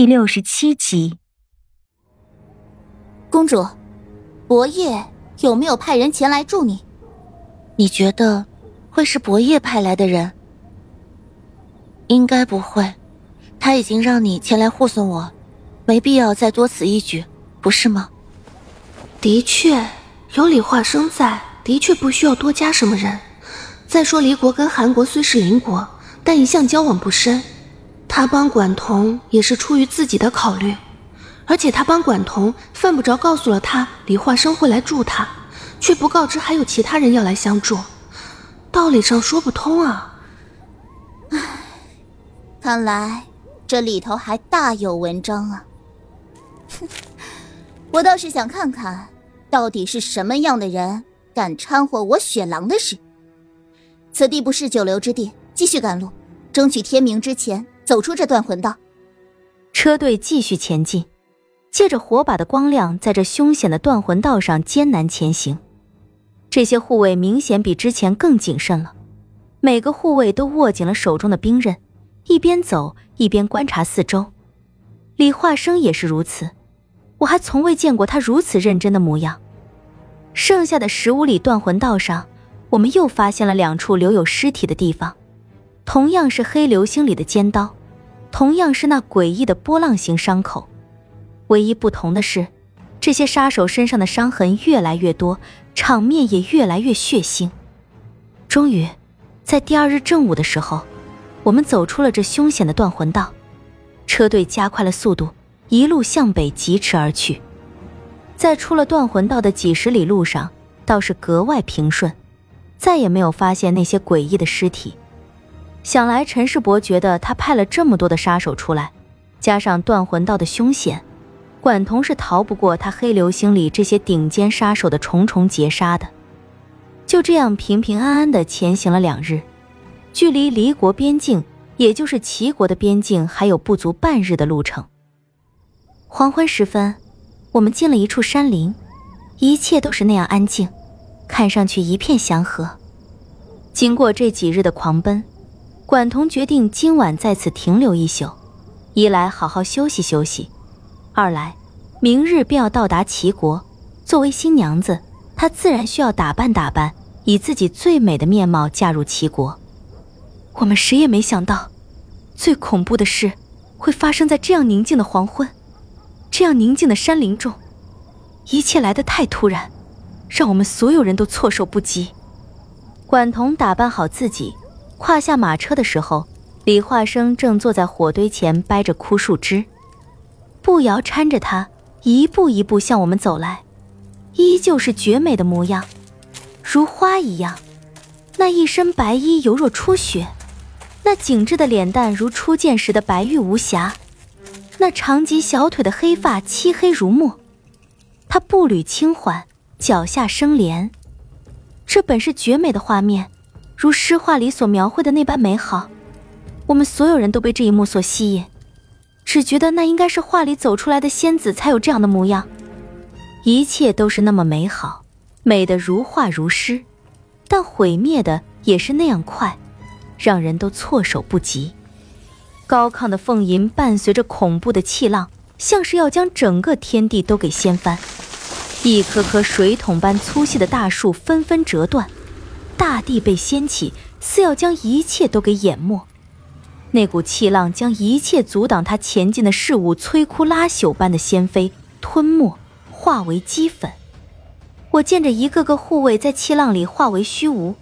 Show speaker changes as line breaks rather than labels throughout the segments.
第六十七集，
公主，伯爷有没有派人前来助你？
你觉得会是伯爷派来的人？应该不会，他已经让你前来护送我，没必要再多此一举，不是吗？
的确，有李化生在，的确不需要多加什么人。再说，离国跟韩国虽是邻国，但一向交往不深。他帮管彤也是出于自己的考虑，而且他帮管彤犯不着告诉了他李化生会来助他，却不告知还有其他人要来相助，道理上说不通啊！
唉，看来这里头还大有文章啊！哼，我倒是想看看，到底是什么样的人敢掺和我雪狼的事。此地不是久留之地，继续赶路，争取天明之前。走出这断魂道，
车队继续前进，借着火把的光亮，在这凶险的断魂道上艰难前行。这些护卫明显比之前更谨慎了，每个护卫都握紧了手中的兵刃，一边走一边观察四周。李化生也是如此，我还从未见过他如此认真的模样。剩下的十五里断魂道上，我们又发现了两处留有尸体的地方，同样是黑流星里的尖刀。同样是那诡异的波浪形伤口，唯一不同的是，这些杀手身上的伤痕越来越多，场面也越来越血腥。终于，在第二日正午的时候，我们走出了这凶险的断魂道，车队加快了速度，一路向北疾驰而去。在出了断魂道的几十里路上，倒是格外平顺，再也没有发现那些诡异的尸体。想来，陈世伯觉得他派了这么多的杀手出来，加上断魂道的凶险，管彤是逃不过他黑流星里这些顶尖杀手的重重劫杀的。就这样平平安安的前行了两日，距离离国边境，也就是齐国的边境，还有不足半日的路程。黄昏时分，我们进了一处山林，一切都是那样安静，看上去一片祥和。经过这几日的狂奔。管彤决定今晚在此停留一宿，一来好好休息休息，二来明日便要到达齐国。作为新娘子，她自然需要打扮打扮，以自己最美的面貌嫁入齐国。我们谁也没想到，最恐怖的事会发生在这样宁静的黄昏，这样宁静的山林中。一切来得太突然，让我们所有人都措手不及。管彤打扮好自己。跨下马车的时候，李化生正坐在火堆前掰着枯树枝，步摇搀着他，一步一步向我们走来，依旧是绝美的模样，如花一样。那一身白衣犹若初雪，那紧致的脸蛋如初见时的白玉无瑕，那长及小腿的黑发漆黑如墨。他步履轻缓，脚下生莲，这本是绝美的画面。如诗画里所描绘的那般美好，我们所有人都被这一幕所吸引，只觉得那应该是画里走出来的仙子才有这样的模样。一切都是那么美好，美得如画如诗，但毁灭的也是那样快，让人都措手不及。高亢的凤吟伴随着恐怖的气浪，像是要将整个天地都给掀翻。一棵棵水桶般粗细的大树纷纷折断。大地被掀起，似要将一切都给淹没。那股气浪将一切阻挡他前进的事物摧枯拉朽般的掀飞、吞没，化为齑粉。我见着一个个护卫在气浪里化为虚无，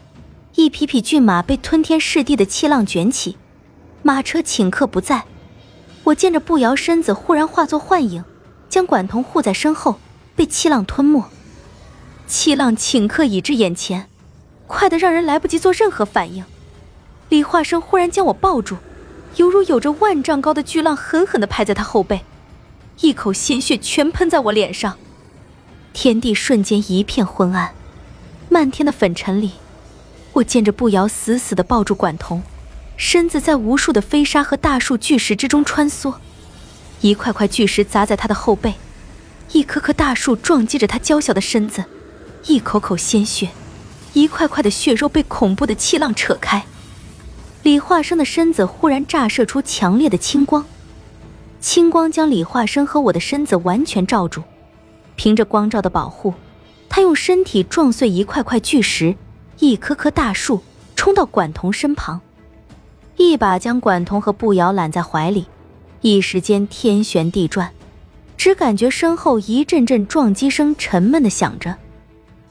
一匹匹骏马被吞天噬地的气浪卷起，马车顷刻不在。我见着步摇身子忽然化作幻影，将管彤护在身后，被气浪吞没。气浪顷刻已至眼前。快得让人来不及做任何反应，李化生忽然将我抱住，犹如有着万丈高的巨浪狠狠地拍在他后背，一口鲜血全喷在我脸上，天地瞬间一片昏暗，漫天的粉尘里，我见着步摇死死地抱住管彤，身子在无数的飞沙和大树巨石之中穿梭，一块块巨石砸在他的后背，一棵棵大树撞击着他娇小的身子，一口口鲜血。一块块的血肉被恐怖的气浪扯开，李化生的身子忽然炸射出强烈的青光，青光将李化生和我的身子完全罩住，凭着光照的保护，他用身体撞碎一块块巨石，一棵棵大树，冲到管彤身旁，一把将管彤和步摇揽在怀里，一时间天旋地转，只感觉身后一阵阵撞击声沉闷的响着，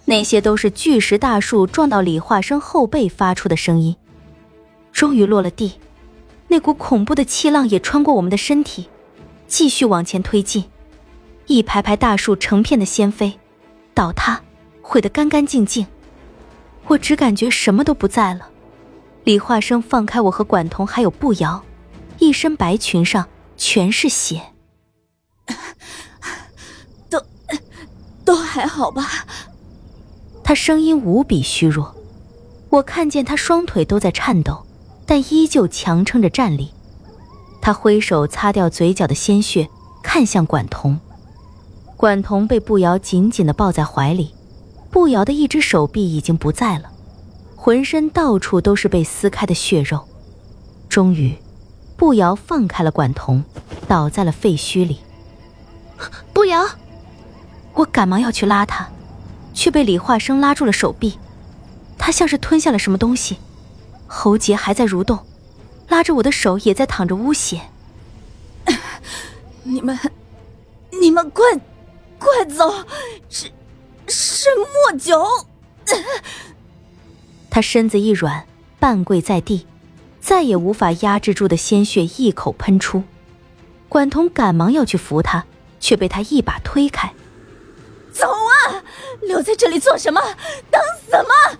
那些都是巨石大树撞到李化生后背发出的声音。终于落了地，那股恐怖的气浪也穿过我们的身体。继续往前推进，一排排大树成片的掀飞、倒塌，毁得干干净净。我只感觉什么都不在了。李化生放开我和管彤，还有步摇，一身白裙上全是血。
都，都还好吧？
他声音无比虚弱。我看见他双腿都在颤抖，但依旧强撑着站立。他挥手擦掉嘴角的鲜血，看向管彤。管彤被步摇紧紧地抱在怀里，步摇的一只手臂已经不在了，浑身到处都是被撕开的血肉。终于，步摇放开了管彤，倒在了废墟里。
步摇，
我赶忙要去拉他，却被李化生拉住了手臂。他像是吞下了什么东西，喉结还在蠕动。拉着我的手也在淌着污血。
你们，你们快，快走！是，是莫九。
他身子一软，半跪在地，再也无法压制住的鲜血一口喷出。管彤赶忙要去扶他，却被他一把推开。
留在这里做什么？等死吗？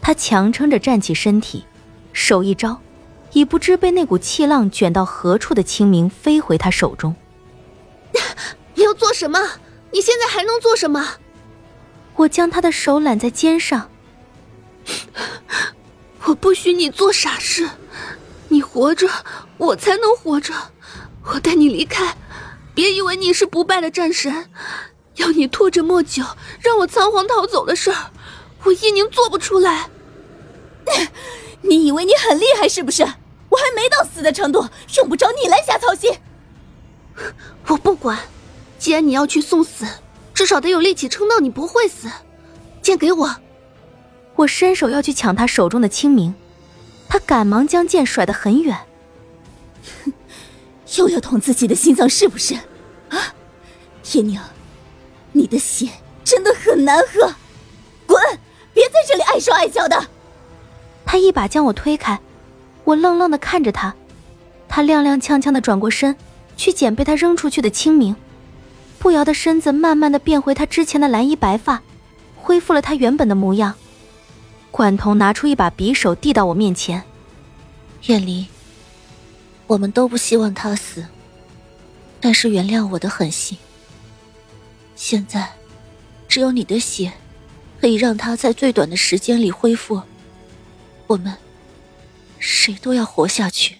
他强撑着站起身体，手一招。已不知被那股气浪卷到何处的清明飞回他手中。
你要做什么？你现在还能做什么？
我将他的手揽在肩上。
我不许你做傻事。你活着，我才能活着。我带你离开。别以为你是不败的战神，要你拖着莫九让我仓皇逃走的事儿，我叶宁做不出来。
你以为你很厉害是不是？我还没到死的程度，用不着你来瞎操心。
我不管，既然你要去送死，至少得有力气撑到你不会死。剑给我！
我伸手要去抢他手中的清明，他赶忙将剑甩得很远。
哼 又要捅自己的心脏是不是？啊，叶宁，你的血真的很难喝，滚！别在这里碍手碍脚的。
他一把将我推开。我愣愣的看着他，他踉踉跄跄的转过身，去捡被他扔出去的清明。步摇的身子慢慢的变回他之前的蓝衣白发，恢复了他原本的模样。管彤拿出一把匕首递到我面前，
燕离，我们都不希望他死，但是原谅我的狠心。现在，只有你的血，可以让他在最短的时间里恢复。我们。谁都要活下去。